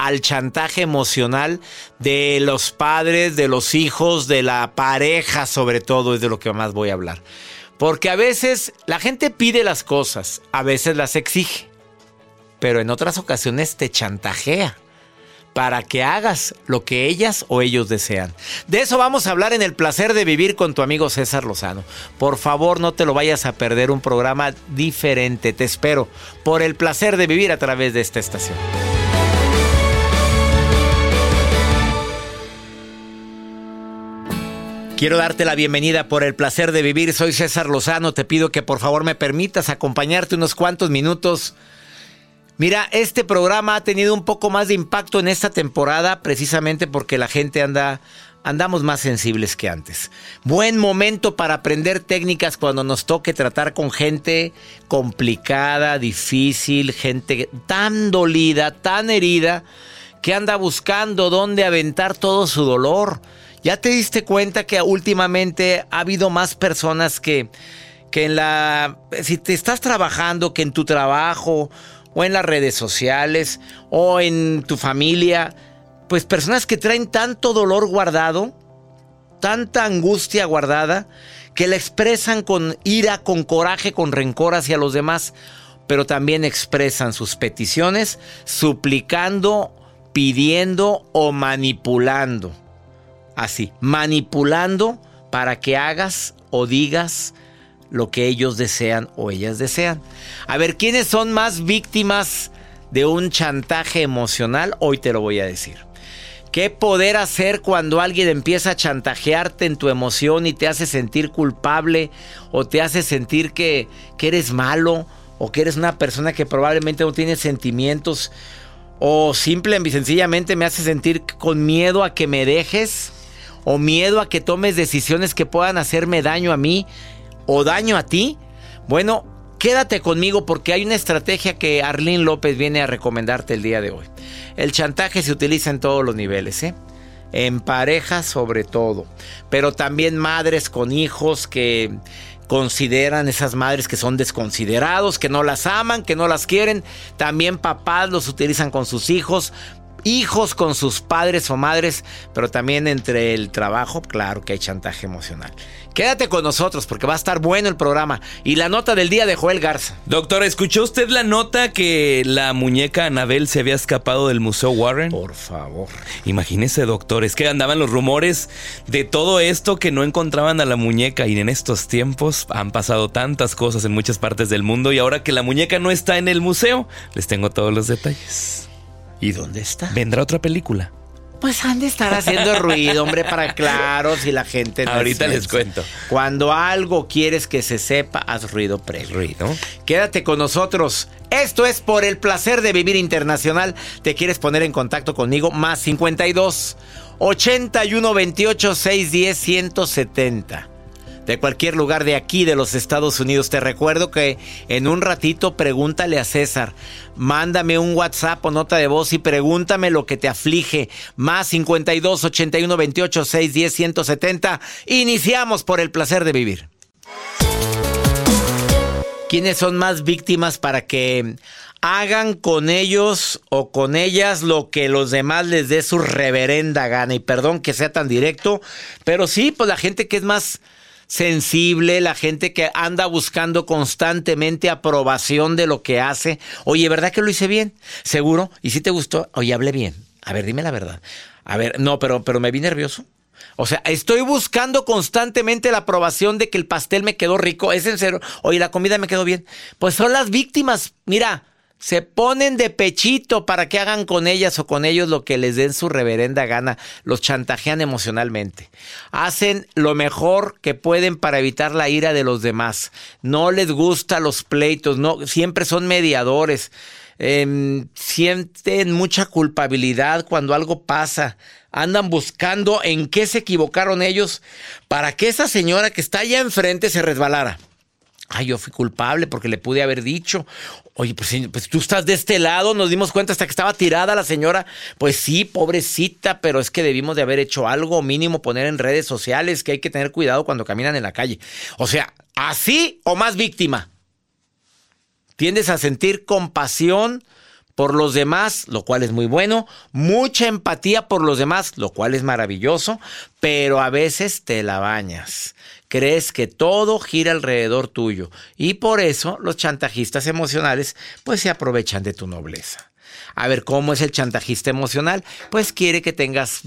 al chantaje emocional de los padres, de los hijos, de la pareja sobre todo, es de lo que más voy a hablar. Porque a veces la gente pide las cosas, a veces las exige, pero en otras ocasiones te chantajea para que hagas lo que ellas o ellos desean. De eso vamos a hablar en el placer de vivir con tu amigo César Lozano. Por favor, no te lo vayas a perder un programa diferente. Te espero por el placer de vivir a través de esta estación. Quiero darte la bienvenida por el placer de vivir. Soy César Lozano. Te pido que por favor me permitas acompañarte unos cuantos minutos. Mira, este programa ha tenido un poco más de impacto en esta temporada precisamente porque la gente anda andamos más sensibles que antes. Buen momento para aprender técnicas cuando nos toque tratar con gente complicada, difícil, gente tan dolida, tan herida, que anda buscando dónde aventar todo su dolor. ¿Ya te diste cuenta que últimamente ha habido más personas que, que en la... Si te estás trabajando, que en tu trabajo o en las redes sociales o en tu familia, pues personas que traen tanto dolor guardado, tanta angustia guardada, que la expresan con ira, con coraje, con rencor hacia los demás, pero también expresan sus peticiones suplicando, pidiendo o manipulando así, manipulando para que hagas o digas lo que ellos desean o ellas desean. A ver, ¿quiénes son más víctimas de un chantaje emocional? Hoy te lo voy a decir. ¿Qué poder hacer cuando alguien empieza a chantajearte en tu emoción y te hace sentir culpable o te hace sentir que, que eres malo o que eres una persona que probablemente no tiene sentimientos o simple y sencillamente me hace sentir con miedo a que me dejes? O miedo a que tomes decisiones que puedan hacerme daño a mí o daño a ti, bueno, quédate conmigo porque hay una estrategia que Arlene López viene a recomendarte el día de hoy. El chantaje se utiliza en todos los niveles, ¿eh? En parejas sobre todo, pero también madres con hijos que consideran esas madres que son desconsiderados, que no las aman, que no las quieren. También papás los utilizan con sus hijos hijos con sus padres o madres, pero también entre el trabajo, claro que hay chantaje emocional. Quédate con nosotros porque va a estar bueno el programa. Y la nota del día de Joel Garza. Doctor, ¿escuchó usted la nota que la muñeca Anabel se había escapado del Museo Warren? Por favor. Imagínese, doctor, es que andaban los rumores de todo esto que no encontraban a la muñeca y en estos tiempos han pasado tantas cosas en muchas partes del mundo y ahora que la muñeca no está en el museo, les tengo todos los detalles. ¿Y dónde está? Vendrá otra película. Pues han de estar haciendo ruido, hombre, para claro, si la gente no Ahorita les cuento. Cuando algo quieres que se sepa, haz ruido previo. Ruido. Quédate con nosotros. Esto es por el placer de vivir internacional. ¿Te quieres poner en contacto conmigo? Más 52 81 28 610 170 de cualquier lugar de aquí, de los Estados Unidos. Te recuerdo que en un ratito pregúntale a César, mándame un WhatsApp o nota de voz y pregúntame lo que te aflige. Más 52 81 28 6 10 170. Iniciamos por el placer de vivir. ¿Quiénes son más víctimas para que hagan con ellos o con ellas lo que los demás les dé su reverenda gana? Y perdón que sea tan directo, pero sí, pues la gente que es más sensible, la gente que anda buscando constantemente aprobación de lo que hace. Oye, ¿verdad que lo hice bien? ¿Seguro? ¿Y si te gustó? Oye, hablé bien. A ver, dime la verdad. A ver, no, pero, pero me vi nervioso. O sea, estoy buscando constantemente la aprobación de que el pastel me quedó rico. Es en serio. Oye, la comida me quedó bien. Pues son las víctimas. Mira, Se ponen de pechito para que hagan con ellas o con ellos lo que les den su reverenda gana. Los chantajean emocionalmente. Hacen lo mejor que pueden para evitar la ira de los demás. No les gustan los pleitos, no, siempre son mediadores. Em, sienten mucha culpabilidad cuando algo pasa. Andan buscando en qué se equivocaron ellos para que esa señora que está allá enfrente se resbalara. Ay, yo fui culpable porque le pude haber dicho. Oye, pues, pues, tú estás de este lado, nos dimos cuenta hasta que estaba tirada la señora. Pues sí, pobrecita, pero es que debimos de haber hecho algo mínimo, poner en redes sociales que hay que tener cuidado cuando caminan en la calle. O sea, así o más víctima. Tiendes a sentir compasión por los demás, lo cual es muy bueno, mucha empatía por los demás, lo cual es maravilloso, pero a veces te la bañas crees que todo gira alrededor tuyo y por eso los chantajistas emocionales pues se aprovechan de tu nobleza. A ver, ¿cómo es el chantajista emocional? Pues quiere que tengas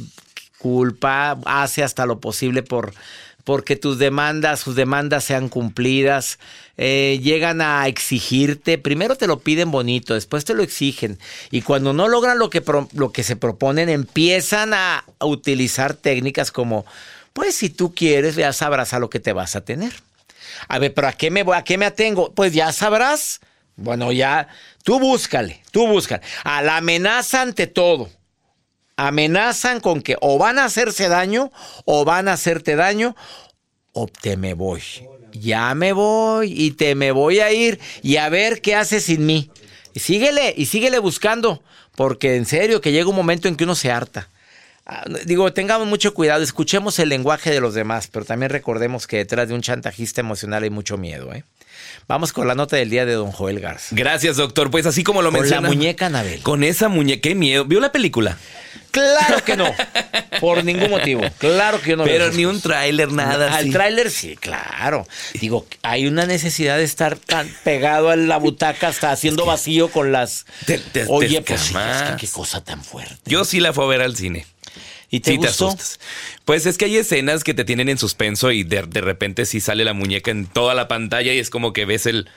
culpa, hace hasta lo posible por porque tus demandas, sus demandas sean cumplidas, eh, llegan a exigirte, primero te lo piden bonito, después te lo exigen, y cuando no logran lo que, lo que se proponen, empiezan a utilizar técnicas como pues si tú quieres, ya sabrás a lo que te vas a tener. A ver, pero ¿a qué me voy? ¿A qué me atengo? Pues ya sabrás. Bueno, ya, tú búscale, tú búscale. A la amenaza ante todo. Amenazan con que o van a hacerse daño, o van a hacerte daño, o te me voy. Ya me voy y te me voy a ir y a ver qué haces sin mí. Y síguele, y síguele buscando, porque en serio que llega un momento en que uno se harta. Ah, digo, tengamos mucho cuidado, escuchemos el lenguaje de los demás, pero también recordemos que detrás de un chantajista emocional hay mucho miedo. ¿eh? Vamos con la nota del día de don Joel Garza. Gracias, doctor. Pues así como lo menciona. Con la muñeca Anabel. Con esa muñeca, qué miedo. ¿Vio la película? Claro que no. Por ningún motivo. Claro que yo no Pero ni un tráiler, nada. Al tráiler sí, claro. Digo, hay una necesidad de estar tan pegado a la butaca hasta haciendo vacío con las. Oye, pues qué cosa tan fuerte. Yo sí la fui a ver al cine. ¿Y te, Pues es que hay escenas que te tienen en suspenso y de, repente sí sale la muñeca en toda la pantalla y es como que ves el...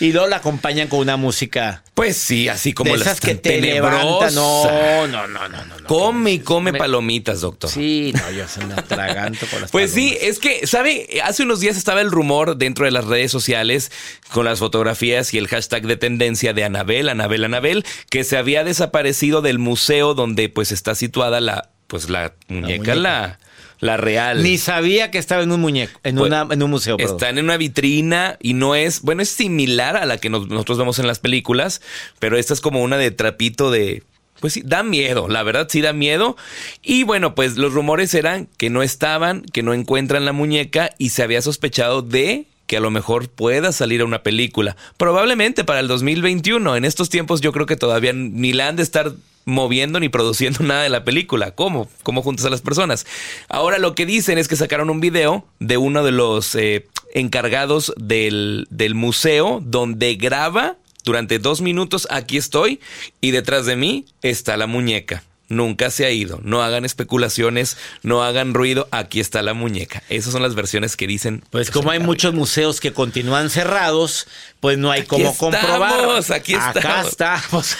Y luego la acompañan con una música. Pues sí, así como de esas que te levantan. No, no, no, no, no. Come y come palomitas, doctor. Sí, no, yo se me atraganto con las Pues sí, es que, ¿sabe? Hace unos días estaba el rumor dentro de las redes sociales con las fotografías y el hashtag de tendencia de Anabel, Anabel, Anabel, que se había desaparecido del museo donde pues está situada la pues la muñeca, la, la, real. Ni sabía que estaba en un muñeco, en, pues, una, en un museo. Están en una vitrina y no es, bueno, es similar a la que nosotros vemos en las películas, pero esta es como una de trapito de... Pues sí, da miedo, la verdad sí da miedo. Y bueno, pues los rumores eran que no estaban, que no encuentran la muñeca y se había sospechado de que a lo mejor pueda salir a una película. Probablemente para el 2021. En estos tiempos yo creo que todavía ni la han de estar moviendo ni produciendo nada de la película. ¿Cómo? ¿Cómo juntas a las personas? Ahora lo que dicen es que sacaron un video de uno de los eh, encargados del, del museo donde graba durante dos minutos, aquí estoy, y detrás de mí está la muñeca nunca se ha ido. No hagan especulaciones, no hagan ruido. Aquí está la muñeca. Esas son las versiones que dicen. Pues como hay muchos museos que continúan cerrados, pues no hay cómo comprobar. Aquí estamos. Acá estamos.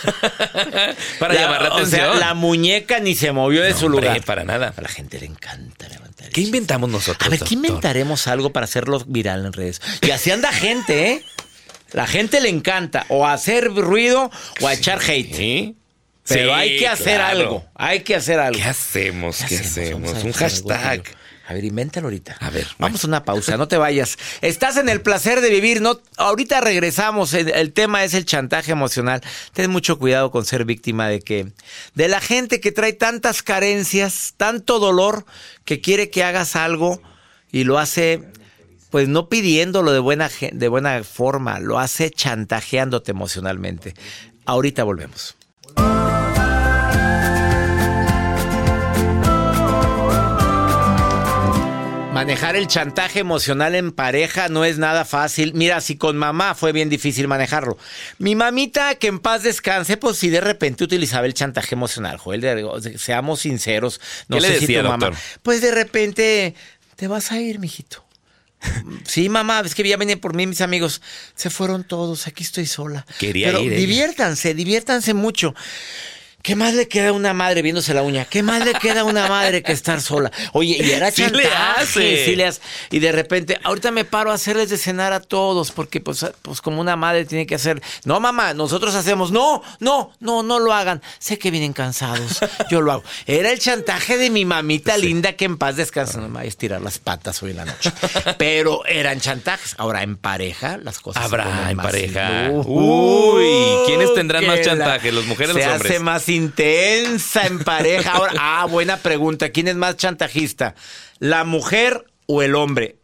para llamar la atención. la muñeca ni se movió de su lugar. Para nada. A la gente le encanta levantar. ¿Qué inventamos nosotros? A ver, ¿qué inventaremos algo para hacerlo viral en redes? Y así anda gente, ¿eh? La gente le encanta o hacer ruido o a echar hate. Sí. Pero hay que hacer algo. Hay que hacer algo. ¿Qué hacemos? ¿Qué, hacemos? Un hashtag. A ver, invéntalo ahorita. A ver. Vamos a una pausa, no te vayas. Estás en el placer de vivir, no ahorita regresamos. El, tema es el chantaje emocional. Ten mucho cuidado con ser víctima de que de la gente que trae tantas carencias, tanto dolor que quiere que hagas algo y lo hace pues no pidiéndolo de buena de buena forma, lo hace chantajeándote emocionalmente. Ahorita volvemos. Manejar el chantaje emocional en pareja no es nada fácil. Mira, si con mamá fue bien difícil manejarlo. Mi mamita, que en paz descanse, pues sí de repente utilizaba el chantaje emocional, Joel. Seamos sinceros. No ¿Qué le decía, Pues de repente, te vas a ir, mijito. Sí, mamá, es que ya venía por mí mis amigos. Se fueron todos, aquí estoy sola. Quería Pero ir ella. diviértanse, diviértanse mucho. ¿Qué más le queda a una madre viéndose la uña? ¿Qué más le queda a una madre que estar sola? Oye, y era Sí le chantaje, hace. sí le hace. Y de repente, ahorita me paro a hacerles de cenar a todos, porque pues, pues como una madre tiene que hacer. No, mamá, nosotros hacemos. No, no, no, no lo hagan. Sé que vienen cansados. Yo lo hago. Era el chantaje de mi mamita linda que en paz descansa. No me vaya a estirar las patas hoy en la noche. Pero eran chantajes. Ahora, en pareja, las cosas se Habrá en pareja. Uy, ¿quiénes tendrán más chantaje, los mujeres o Se los hombres? hace más intensa en pareja. Ahora, ah, buena pregunta. ¿Quién es más chantajista? ¿La mujer o el hombre?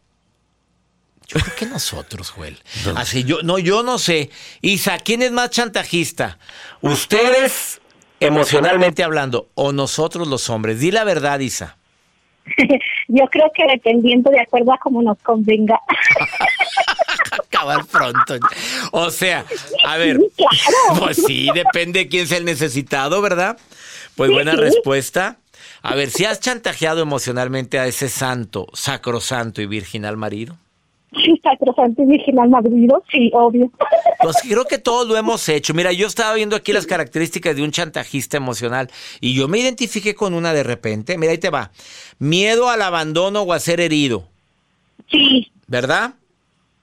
Yo creo que nosotros, Joel. Así yo, no, yo no sé. Isa, ¿quién es más chantajista? ¿Ustedes, emocionalmente hablando, o nosotros los hombres? Di la verdad, Isa. Yo creo que dependiendo de acuerdo a cómo nos convenga. Acabar pronto. O sea, a ver. Sí, claro. Pues sí, depende de quién sea el necesitado, ¿verdad? Pues Sí, buena sí. respuesta. A ver, si has chantajeado emocionalmente a ese santo, sacrosanto y virginal marido. Sí, Sacrosanto y Virginal Madrido, sí, obvio. Pues creo que todos lo hemos hecho. Mira, yo estaba viendo aquí las características de un chantajista emocional y yo me identifiqué con una de repente. Mira, ahí te va. Miedo al abandono o a ser herido, Sí, ¿verdad?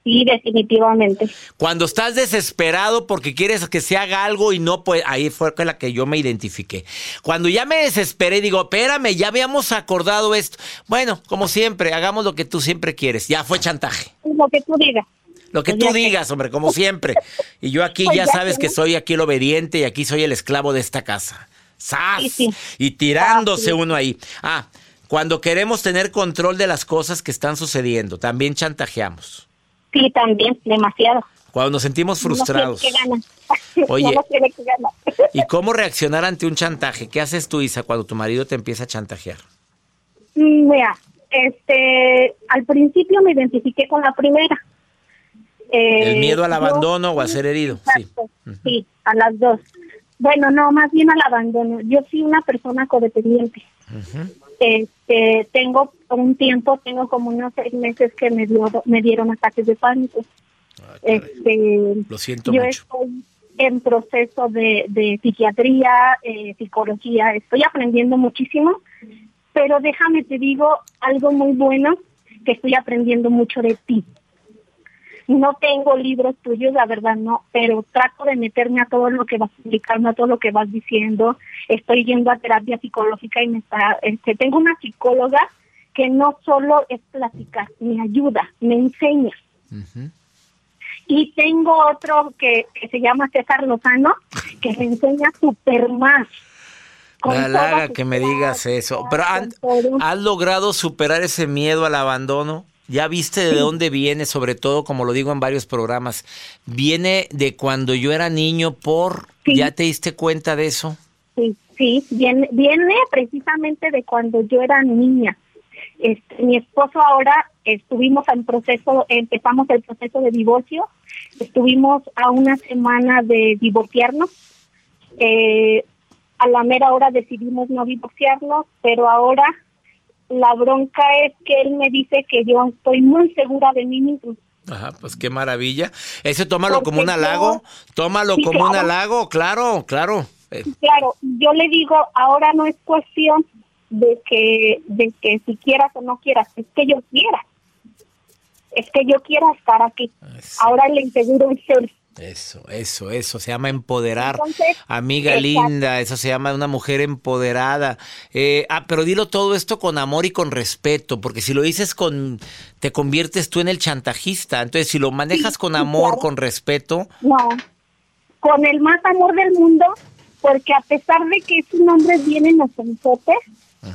Sí, definitivamente. Cuando estás desesperado porque quieres que se haga algo y no puede, ahí fue con la que yo me identifiqué. Cuando ya me desesperé digo, espérame, ya habíamos acordado esto. Bueno, como siempre, hagamos lo que tú siempre quieres. Ya fue chantaje. Lo que tú digas. Lo que Pues tú digas, hombre, como siempre. Y yo aquí Pues ya ya sabes que soy aquí el obediente y aquí soy el esclavo de esta casa. ¡Sas! Sí, sí. Y tirándose Ah, sí. uno ahí. Ah, cuando queremos tener control de las cosas que están sucediendo, también chantajeamos. Sí, también, demasiado. Cuando nos sentimos frustrados. No. Oye. No. ¿Y cómo reaccionar ante un chantaje? ¿Qué haces tú, Isa, cuando tu marido te empieza a chantajear? Mm, Mira, este, al principio me identifiqué con la primera. Eh, ¿El miedo al yo- abandono o a ser herido? Sí. A las dos. Bueno, no, más bien al abandono. Yo soy una persona codependiente. Este, tengo un tiempo, tengo como unos seis meses que me dio, me dieron ataques de pánico. Este, Lo siento yo mucho. estoy en proceso de, de psiquiatría, eh, psicología, estoy aprendiendo muchísimo, pero déjame te digo algo muy bueno que estoy aprendiendo mucho de ti. No tengo libros tuyos, la verdad no, pero trato de meterme a todo lo que vas explicando, a todo lo que vas diciendo. Estoy yendo a terapia psicológica y me está, este, tengo una psicóloga que no solo es platicar, me ayuda, me enseña. Y tengo otro que, que se llama César Lozano, que me enseña súper más. Con Me halaga que me digas eso. Pero han-. ¿has logrado superar ese miedo al abandono? ¿Ya viste de dónde viene? Sobre todo, como lo digo en varios programas, ¿viene de cuando yo era niño por... Sí. ¿Ya te diste cuenta de eso? Sí, sí, viene, viene precisamente de cuando yo era niña. Este, mi esposo ahora estuvimos en proceso, empezamos el proceso de divorcio, estuvimos a una semana de divorciarnos. Eh, a la mera hora decidimos no divorciarnos, pero ahora la bronca es que él me dice que yo estoy muy segura de mí mismo. Ajá, pues qué maravilla. Ese tómalo Porque como un yo- halago. Tómalo Sí, como un halago, claro, claro. Eh, Claro, yo le digo, ahora no es cuestión de que de que si quieras o no quieras, es que yo quiera. Es que yo quiera estar aquí. Eso. Ahora le inseguro es él. Eso, eso, eso, se llama empoderar. Entonces, Amiga exacto. linda, eso se llama una mujer empoderada. Eh, ah, pero dilo todo esto con amor y con respeto, porque si lo dices con, te conviertes tú en el chantajista. Entonces, si lo manejas Sí, con amor, claro. con respeto, No, con el más amor del mundo, porque a pesar de que es un hombre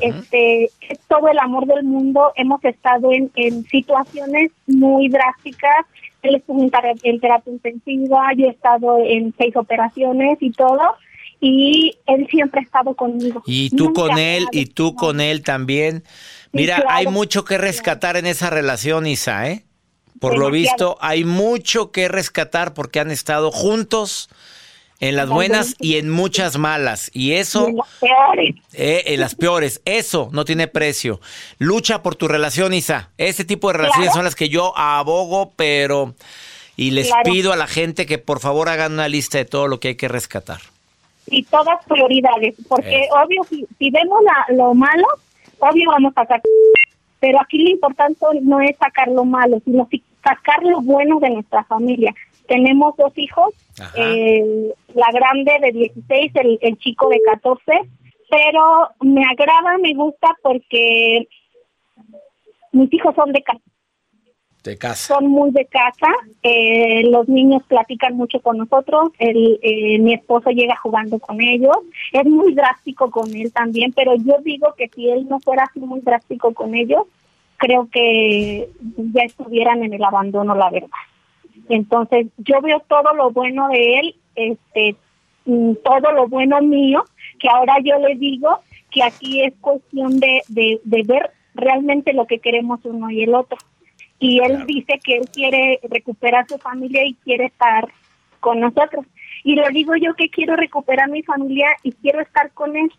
este, es todo el amor del mundo. Hemos estado en, en situaciones muy drásticas. Él estuvo en, en terapia intensiva, yo he estado en seis operaciones y todo, y él siempre ha estado conmigo. y tú Nunca con él, y tú con él también. Mira, claro. hay mucho que rescatar en esa relación, Isa, ¿eh? Por lo visto, hay mucho que rescatar porque han estado juntos En las buenas y en muchas malas. Y eso... en las peores. Eh, en las peores. Eso no tiene precio. Lucha por tu relación, Isa. Ese tipo de relaciones son las que yo abogo, pero... Y les Claro. pido a la gente que por favor hagan una lista de todo lo que hay que rescatar. y todas prioridades, porque Eh. obvio, si, si vemos la- lo malo, obvio vamos a sacar, pero aquí lo importante no es sacar lo malo, sino si- sacar lo bueno de nuestra familia. Tenemos dos hijos, Ajá. eh, la grande de 16, el, el chico de 14, pero me agrada, me gusta porque mis hijos son de casa De casa. son muy de casa, eh, los niños platican mucho con nosotros, el, eh, mi esposo llega jugando con ellos, es muy drástico con él también, pero yo digo que si él no fuera así muy drástico con ellos, creo que ya estuvieran en el abandono, la verdad. Entonces, yo veo todo lo bueno de él, este, mm, todo lo bueno mío, que ahora yo le digo que aquí es cuestión de, de, de ver realmente lo que queremos uno y el otro. Y él Claro. dice que él quiere recuperar su familia y quiere estar con nosotros. Y le digo yo que quiero recuperar mi familia y quiero estar con él.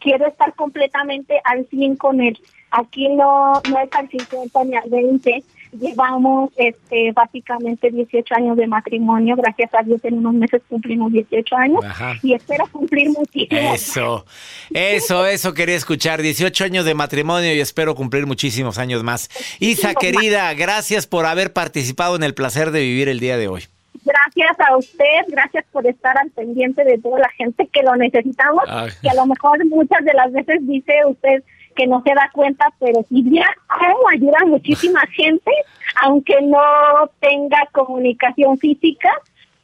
Quiero estar completamente al 100 con él. Aquí no, no es al 50 ni al 20. Llevamos este, básicamente 18 años de matrimonio. Gracias a Dios en unos meses cumplimos 18 años. Ajá. Y espero cumplir muchísimo. Eso, eso, eso quería escuchar. 18 años de matrimonio y espero cumplir muchísimos años más. Isa, querida, gracias por haber participado en el placer de vivir el día de hoy. Gracias a usted, gracias por estar al pendiente de toda la gente que lo necesitamos, Ay. que a lo mejor muchas de las veces dice usted que no se da cuenta, pero sí ya cómo ayuda a muchísima gente, aunque no tenga comunicación física,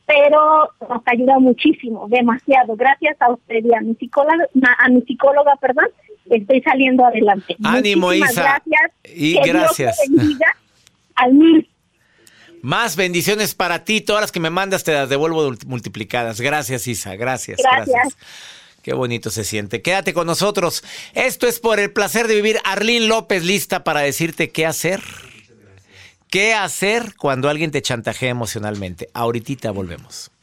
pero nos ayuda muchísimo, demasiado. Gracias a usted y a mi psicóloga, a mi psicóloga, perdón, estoy saliendo adelante. Ánimo, Muchísimas Isa. Gracias. Y Que Dios te gracias. bendiga al mil. Más bendiciones para ti. Todas las que me mandas te las devuelvo multiplicadas. Gracias, Isa. Gracias. Gracias. Qué bonito se siente. Quédate con nosotros. Esto es por el placer de vivir. Arlín López lista para decirte qué hacer. ¿Qué hacer cuando alguien te chantajea emocionalmente? Ahorita volvemos.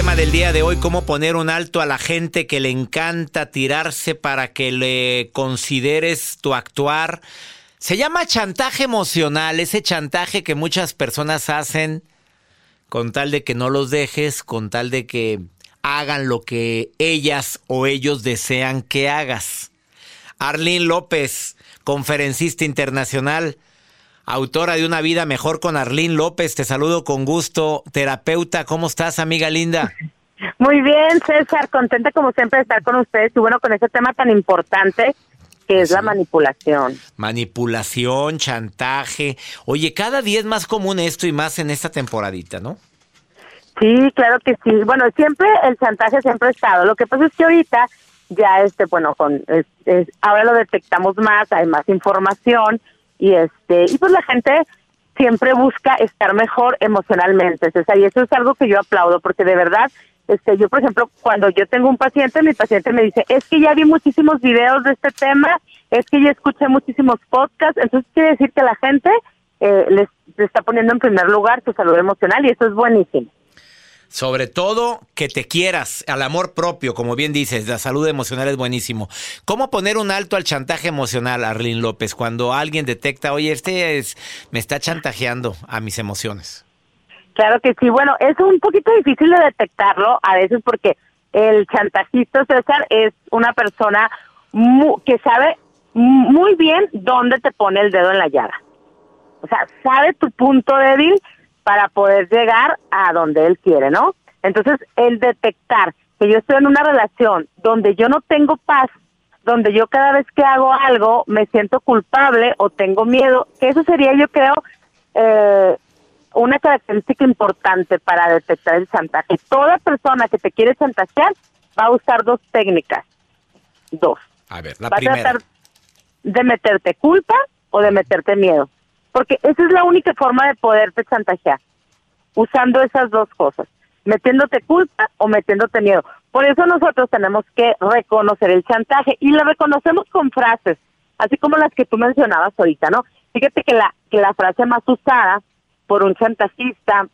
Tema del día de hoy, cómo poner un alto a la gente que le encanta tirarse para que le consideres tu actuar. Se llama chantaje emocional, ese chantaje que muchas personas hacen con tal de que no los dejes, con tal de que hagan lo que ellas o ellos desean que hagas. Arlene López, conferencista internacional, autora de Una vida mejor con Arlene López, te saludo con gusto, terapeuta, ¿cómo estás, amiga linda? Muy bien, César, contenta como siempre de estar con ustedes y bueno, con ese tema tan importante que es la manipulación. Manipulación, chantaje. Oye, cada día es más común esto y más en esta temporadita, ¿no? Sí, claro que sí. Bueno, siempre el chantaje siempre ha estado. Lo que pasa es que ahorita ya este, bueno, con es- es- ahora lo detectamos más, hay más información y este y pues la gente siempre busca estar mejor emocionalmente, César, y eso es algo que yo aplaudo porque de verdad este yo por ejemplo cuando yo tengo un paciente mi paciente me dice es que ya vi muchísimos videos de este tema es que ya escuché muchísimos podcasts entonces quiere decir que la gente eh, les, está poniendo en primer lugar su salud emocional y eso es buenísimo Sobre todo que te quieras, al amor propio, como bien dices, la salud emocional es buenísimo. ¿Cómo poner un alto al chantaje emocional, Arlene López, cuando alguien detecta, oye, este es, me está chantajeando a mis emociones? Claro que sí. Bueno, es un poquito difícil de detectarlo a veces porque el chantajista César es una persona que sabe muy bien dónde te pone el dedo en la llaga. O sea, sabe tu punto débil para poder llegar a donde él quiere, ¿no? Entonces, el detectar que yo estoy en una relación donde yo no tengo paz, donde yo cada vez que hago algo me siento culpable o tengo miedo, que eso sería, yo creo, eh, una característica importante para detectar el chantaje. Toda persona que te quiere chantajear va a usar dos técnicas. Dos. A ver, la va a primera. tratar de meterte culpa o de meterte miedo. Porque esa es la única forma de poderte chantajear, usando esas dos cosas. metiéndote culpa o metiéndote miedo. Por eso nosotros tenemos que reconocer el chantaje y lo reconocemos con frases, así como las que tú mencionabas ahorita, ¿no? Fíjate que la, que la frase más usada por un chantajista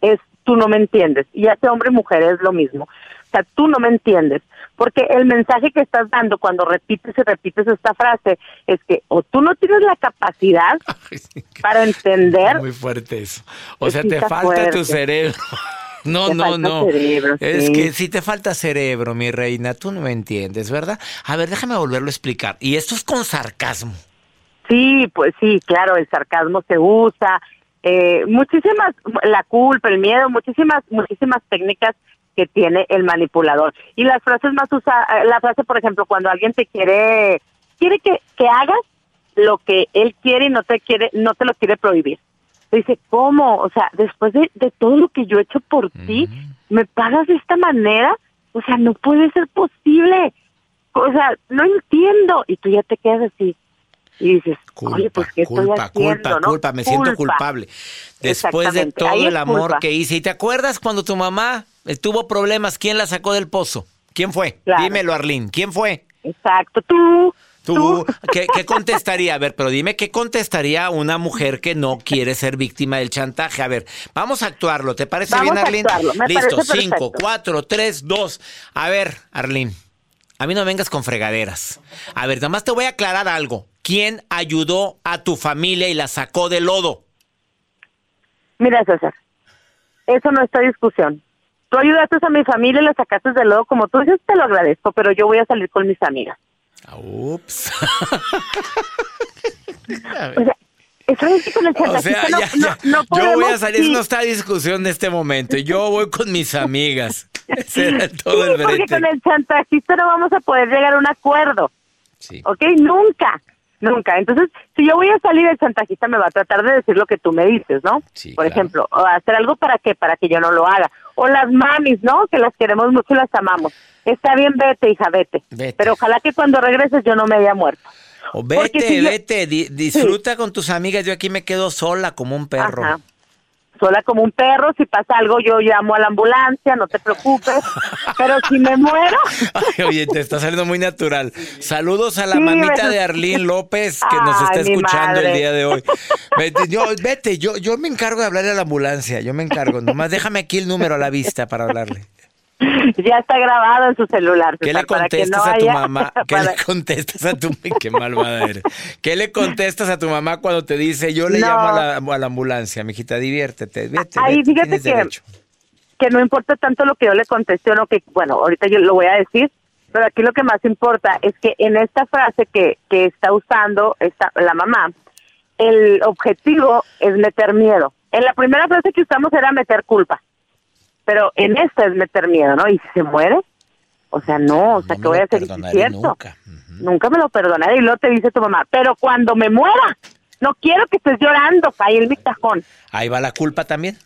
es tú no me entiendes. Y hace hombre y mujer es lo mismo. Sea, tú no me entiendes. Porque el mensaje que estás dando cuando repites y repites esta frase es que o tú no tienes la capacidad para entender. Muy fuerte eso. O sea, te falta tu cerebro. No, no, no. es que si te falta cerebro, mi reina, tú no me entiendes, ¿verdad? A ver, déjame volverlo a explicar. Y esto es con sarcasmo. Sí, pues sí, claro, el sarcasmo se usa, eh, muchísimas, la culpa, el miedo, muchísimas, muchísimas técnicas que tiene el manipulador. Y las frases más usadas, eh, la frase, por ejemplo, cuando alguien te quiere, quiere que, que hagas lo que él quiere y no te quiere, no te lo quiere prohibir. Dice, ¿cómo? O sea, después de, de todo lo que yo he hecho por ti, ¿me pagas de esta manera? O sea, no puede ser posible. O sea, no entiendo. Y tú ya te quedas así y dices, culpa, oye, pues ¿qué culpa, estoy haciendo, culpa, culpa, me siento culpable. Después de todo el amor que hice. ¿Y te acuerdas cuando tu mamá tuvo problemas? ¿Quién la sacó del pozo? ¿Quién fue? Dímelo, Arlín. ¿Quién fue? Exacto, tú. ¿Tú? ¿Qué, contestaría? A ver, pero dime, ¿qué contestaría una mujer que no quiere ser víctima del chantaje? A ver, vamos a actuarlo. ¿Te parece bien, Arlín? Listo, cinco, cuatro, tres, dos. A ver, Arlín, a mí no vengas con fregaderas. A ver, nada más te voy a aclarar algo. ¿Quién ayudó a tu familia y la sacó del lodo? Mira, César, eso no está discusión. Tú ayudaste a mi familia y la sacaste del lodo, como tú dices, te lo agradezco, pero yo voy a salir con mis amigas. Ups. o sea, eso con el o sea, ya, ya. No, yo voy a salir, no está discusión en este momento. Yo voy con mis amigas. Ese era todo el Porque con el chantajista no vamos a poder llegar a un acuerdo. Sí. ¿Ok? Nunca. Nunca. Entonces, si yo voy a salir, el chantajista me va a tratar de decir lo que tú me dices, ¿no? Sí, Por ejemplo, hacer algo para que para que yo no lo haga. O las mamis, ¿no? Que las queremos mucho y las amamos. Está bien, vete, hija, vete. Pero ojalá que cuando regreses yo no me haya muerto. O vete, vete, disfruta con tus amigas. Yo aquí me quedo sola como un perro. Ajá sola como un perro, si pasa algo yo llamo a la ambulancia, no te preocupes, pero si me muero... oye, te está saliendo muy natural. Saludos a la mamita de Arlín López que nos está escuchando el día de hoy. Vete, yo, vete, yo, yo me encargo de hablarle a la ambulancia, yo me encargo, nomás déjame aquí el número a la vista para hablarle. Ya está grabado en su celular. ¿Qué le contestas a tu mamá? ¿Qué le contestas a tu qué malvada eres? ¿Qué le contestas a tu mamá cuando te dice yo le llamo a la, a la, ambulancia, mijita, diviértete, vete, Ahí fíjate que, que no importa tanto lo que yo le conteste o no, que bueno, ahorita yo lo voy a decir, pero aquí lo que más importa es que en esta frase que, que está usando esta, la mamá, el objetivo es meter miedo. En la primera frase que usamos era meter culpa. Pero en esta es meter miedo, ¿no? Y si se muere, o sea, no, o sea, que voy a hacer cierto. Nunca. nunca me lo perdonaré. Y luego te dice tu mamá, pero cuando me muera, no quiero que estés llorando, ahí en mi cajón. Ahí va la culpa también.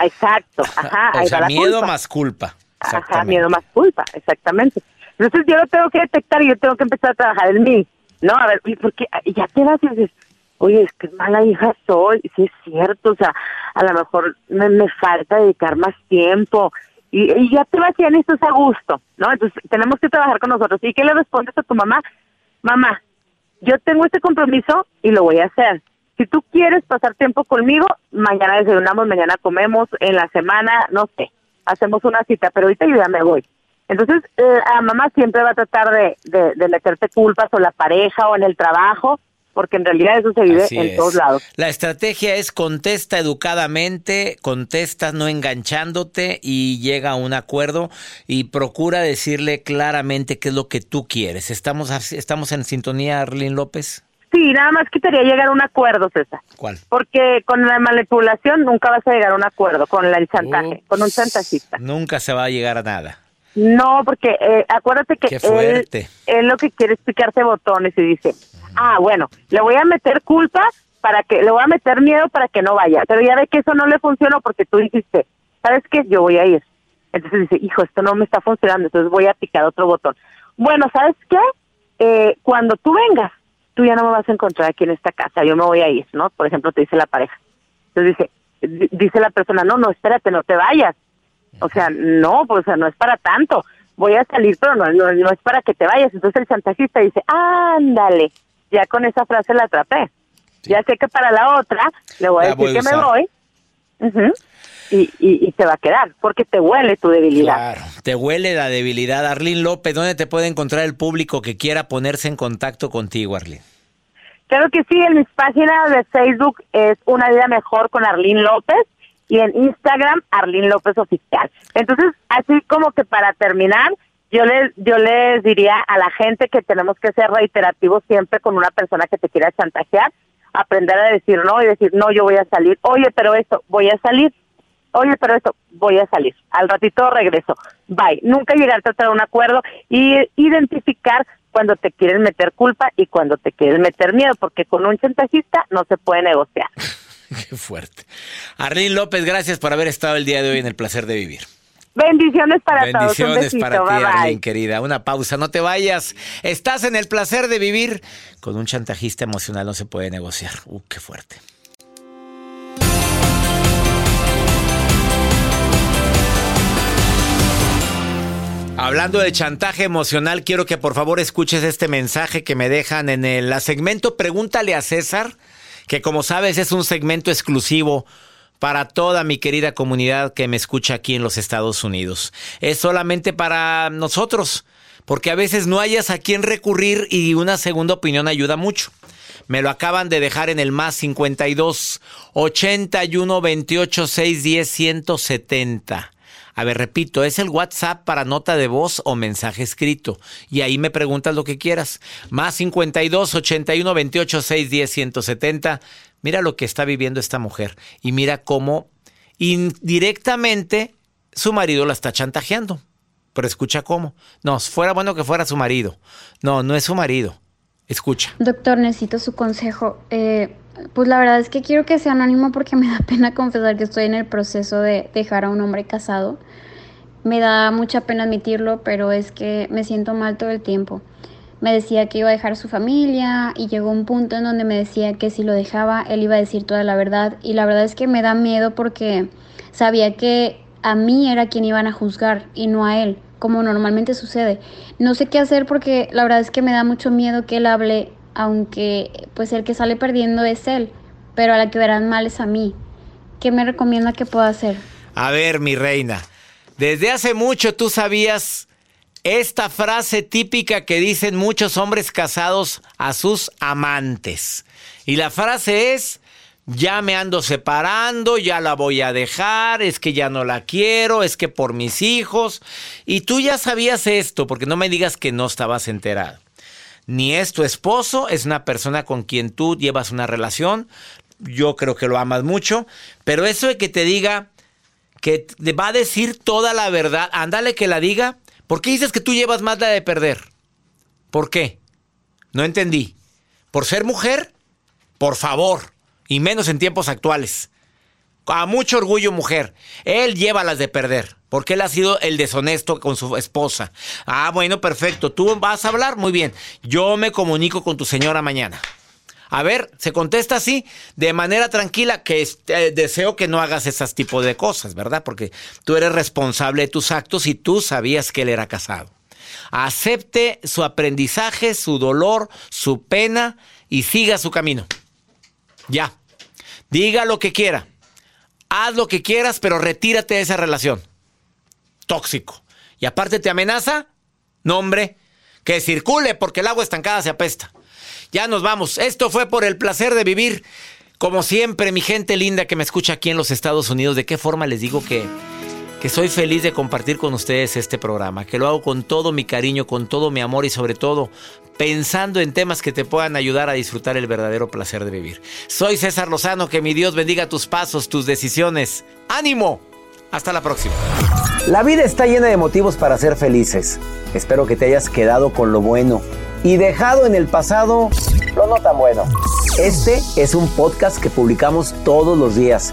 Exacto, ajá. o sea, miedo más culpa. Ajá, miedo más culpa, exactamente. Entonces yo lo tengo que detectar y yo tengo que empezar a trabajar en mí. No, a ver, porque ya te vas y dices, oye, es que mala hija soy, sí es cierto, o sea, a lo mejor me, me falta dedicar más tiempo y, ya te vas y estás a gusto, ¿no? Entonces tenemos que trabajar con nosotros. ¿Y qué le respondes a tu mamá? Mamá, yo tengo este compromiso y lo voy a hacer. Si tú quieres pasar tiempo conmigo, mañana desayunamos, mañana comemos, en la semana, no sé, hacemos una cita, pero ahorita yo ya me voy. Entonces, eh, a mamá siempre va a tratar de, de, de meterte culpas o la pareja o en el trabajo, porque en realidad eso se vive en todos lados. La estrategia es contesta educadamente, contesta no enganchándote y llega a un acuerdo y procura decirle claramente qué es lo que tú quieres. ¿Estamos, estamos en sintonía, Arlene López? Sí, nada más quería llegar a un acuerdo, César. ¿Cuál? Porque con la manipulación nunca vas a llegar a un acuerdo, con el chantaje, con un chantajista. Nunca se va a llegar a nada. No, porque eh, acuérdate que él, él, lo que quiere es picarte botones y dice, ah, bueno, le voy a meter culpa para que, le voy a meter miedo para que no vaya. Pero ya ve que eso no le funcionó porque tú dijiste, ¿sabes qué? Yo voy a ir. Entonces dice, hijo, esto no me está funcionando, entonces voy a picar otro botón. Bueno, ¿sabes qué? Eh, cuando tú vengas, tú ya no me vas a encontrar aquí en esta casa, yo me voy a ir, ¿no? Por ejemplo, te dice la pareja. Entonces dice, dice la persona, no, no, espérate, no te vayas. O sea, no, pues o sea, no es para tanto. Voy a salir, pero no, no, no es para que te vayas. Entonces el chantajista dice, ándale, ya con esa frase la atrapé. Ya sé que para la otra le voy a La decir voy que me voy. Y, y, y te va a quedar, porque te huele tu debilidad. Claro, te huele la debilidad. Arlene López, ¿dónde te puede encontrar el público que quiera ponerse en contacto contigo, Arlene? Claro que sí, en mis páginas de Facebook es Una Vida Mejor con Arlene López y en Instagram Arlene López Oficial. Entonces, así como que para terminar, yo les, yo les diría a la gente que tenemos que ser reiterativos siempre con una persona que te quiera chantajear, aprender a decir no y decir no, yo voy a salir, oye, pero esto, voy a salir, oye, pero esto, voy a salir, al ratito regreso, bye. Nunca llegar a tratar un acuerdo y identificar cuando te quieren meter culpa y cuando te quieren meter miedo, porque con un chantajista no se puede negociar. Qué fuerte. Arlene López, gracias por haber estado el día de hoy en el placer de vivir. Bendiciones para todos. Un Bendiciones para ti, bye, bye. Arlene, querida. Una pausa, no te vayas. Estás en el placer de vivir. Con un chantajista emocional no se puede negociar. Uh, qué fuerte. Hablando de chantaje emocional, quiero que por favor escuches este mensaje que me dejan en el segmento Pregúntale a César, que como sabes es un segmento exclusivo para toda mi querida comunidad que me escucha aquí en los Estados Unidos. Es solamente para nosotros, porque a veces no hayas a quién recurrir y una segunda opinión ayuda mucho. Me lo acaban de dejar en el más 52 81 28 610 170. A ver, repito, es el WhatsApp para nota de voz o mensaje escrito. Y ahí me preguntas lo que quieras. Más 52 81 28 610 170. Mira lo que está viviendo esta mujer. Y mira cómo indirectamente su marido la está chantajeando. Pero escucha cómo. No, fuera bueno que fuera su marido. No, no es su marido. Escucha. Doctor, necesito su consejo. Eh, pues la verdad es que quiero que sea anónimo porque me da pena confesar que estoy en el proceso de dejar a un hombre casado. Me da mucha pena admitirlo, pero es que me siento mal todo el tiempo. Me decía que iba a dejar su familia y llegó un punto en donde me decía que si lo dejaba él iba a decir toda la verdad y la verdad es que me da miedo porque sabía que a mí era quien iban a juzgar y no a él, como normalmente sucede. No sé qué hacer porque la verdad es que me da mucho miedo que él hable, aunque pues el que sale perdiendo es él, pero a la que verán mal es a mí. ¿Qué me recomienda que pueda hacer? A ver, mi reina, desde hace mucho tú sabías esta frase típica que dicen muchos hombres casados a sus amantes. Y la frase es, ya me ando separando, ya la voy a dejar, es que ya no la quiero, es que por mis hijos. Y tú ya sabías esto, porque no me digas que no estabas enterado. Ni es tu esposo, es una persona con quien tú llevas una relación. Yo creo que lo amas mucho, pero eso de que te diga que te va a decir toda la verdad, ándale que la diga. ¿Por qué dices que tú llevas más la de perder? ¿Por qué? No entendí. ¿Por ser mujer? Por favor. Y menos en tiempos actuales. A mucho orgullo, mujer. Él lleva las de perder. Porque él ha sido el deshonesto con su esposa. Ah, bueno, perfecto. Tú vas a hablar. Muy bien. Yo me comunico con tu señora mañana. A ver, se contesta así, de manera tranquila, que eh, deseo que no hagas ese tipo de cosas, ¿verdad? Porque tú eres responsable de tus actos y tú sabías que él era casado. Acepte su aprendizaje, su dolor, su pena y siga su camino. Ya. Diga lo que quiera. Haz lo que quieras, pero retírate de esa relación. Tóxico. Y aparte te amenaza, no hombre, que circule porque el agua estancada se apesta. Ya nos vamos. Esto fue por el placer de vivir. Como siempre, mi gente linda que me escucha aquí en los Estados Unidos, ¿de qué forma les digo que, que soy feliz de compartir con ustedes este programa? Que lo hago con todo mi cariño, con todo mi amor y sobre todo pensando en temas que te puedan ayudar a disfrutar el verdadero placer de vivir. Soy César Lozano, que mi Dios bendiga tus pasos, tus decisiones. ¡Ánimo! Hasta la próxima. La vida está llena de motivos para ser felices. Espero que te hayas quedado con lo bueno y dejado en el pasado lo no tan bueno. Este es un podcast que publicamos todos los días,